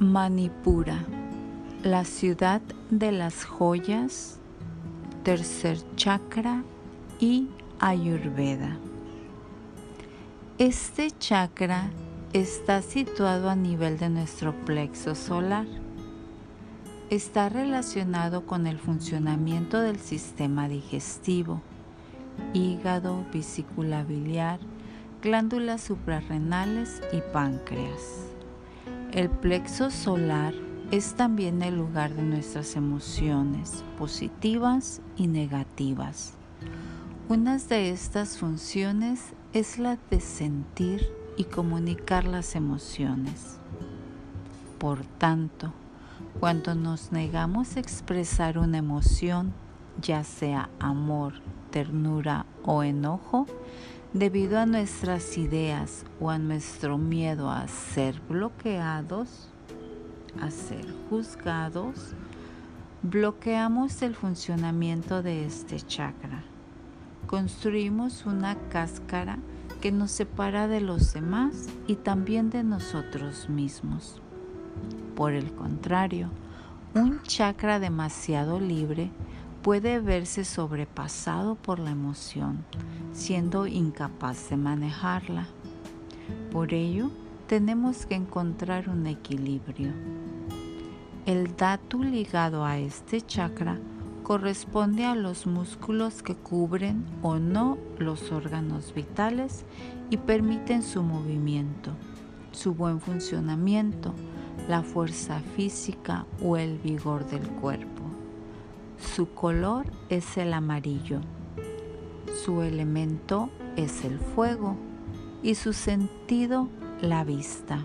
Manipura, la ciudad de las joyas, tercer chakra y Ayurveda. Este chakra está situado a nivel de nuestro plexo solar. Está relacionado con el funcionamiento del sistema digestivo, hígado, vesícula biliar, glándulas suprarrenales y páncreas. El plexo solar es también el lugar de nuestras emociones positivas y negativas. Una de estas funciones es la de sentir y comunicar las emociones. Por tanto, cuando nos negamos a expresar una emoción, ya sea amor, ternura o enojo, debido a nuestras ideas o a nuestro miedo a ser bloqueados, a ser juzgados, bloqueamos el funcionamiento de este chakra. Construimos una cáscara que nos separa de los demás y también de nosotros mismos. Por el contrario, un chakra demasiado libre puede verse sobrepasado por la emoción, siendo incapaz de manejarla. Por ello, tenemos que encontrar un equilibrio. El datu ligado a este chakra corresponde a los músculos que cubren o no los órganos vitales y permiten su movimiento, su buen funcionamiento, la fuerza física o el vigor del cuerpo. Su color es el amarillo, su elemento es el fuego y su sentido la vista.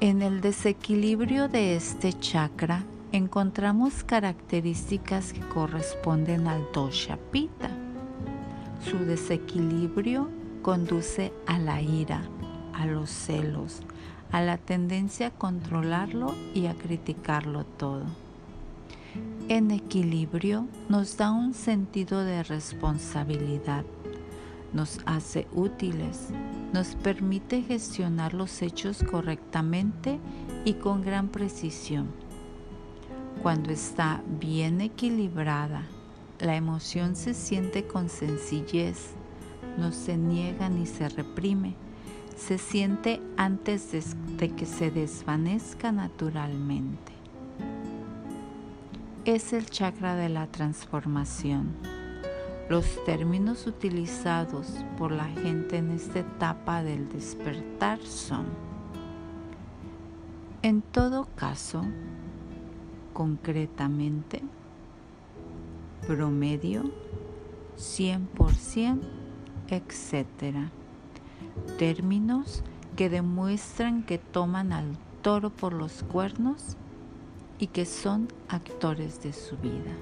En el desequilibrio de este chakra encontramos características que corresponden al dosha pita. Su desequilibrio conduce a la ira, a los celos, a la tendencia a controlarlo y a criticarlo todo en equilibrio nos da un sentido de responsabilidad, nos hace útiles, nos permite gestionar los hechos correctamente y con gran precisión. Cuando está bien equilibrada, la emoción se siente con sencillez, no se niega ni se reprime, se siente antes de, que se desvanezca naturalmente es el chakra de la transformación. Los términos utilizados por la gente en esta etapa del despertar son, en todo caso, concretamente, promedio, 100%, etc. Términos que demuestran que toman al toro por los cuernos y que son actores de su vida.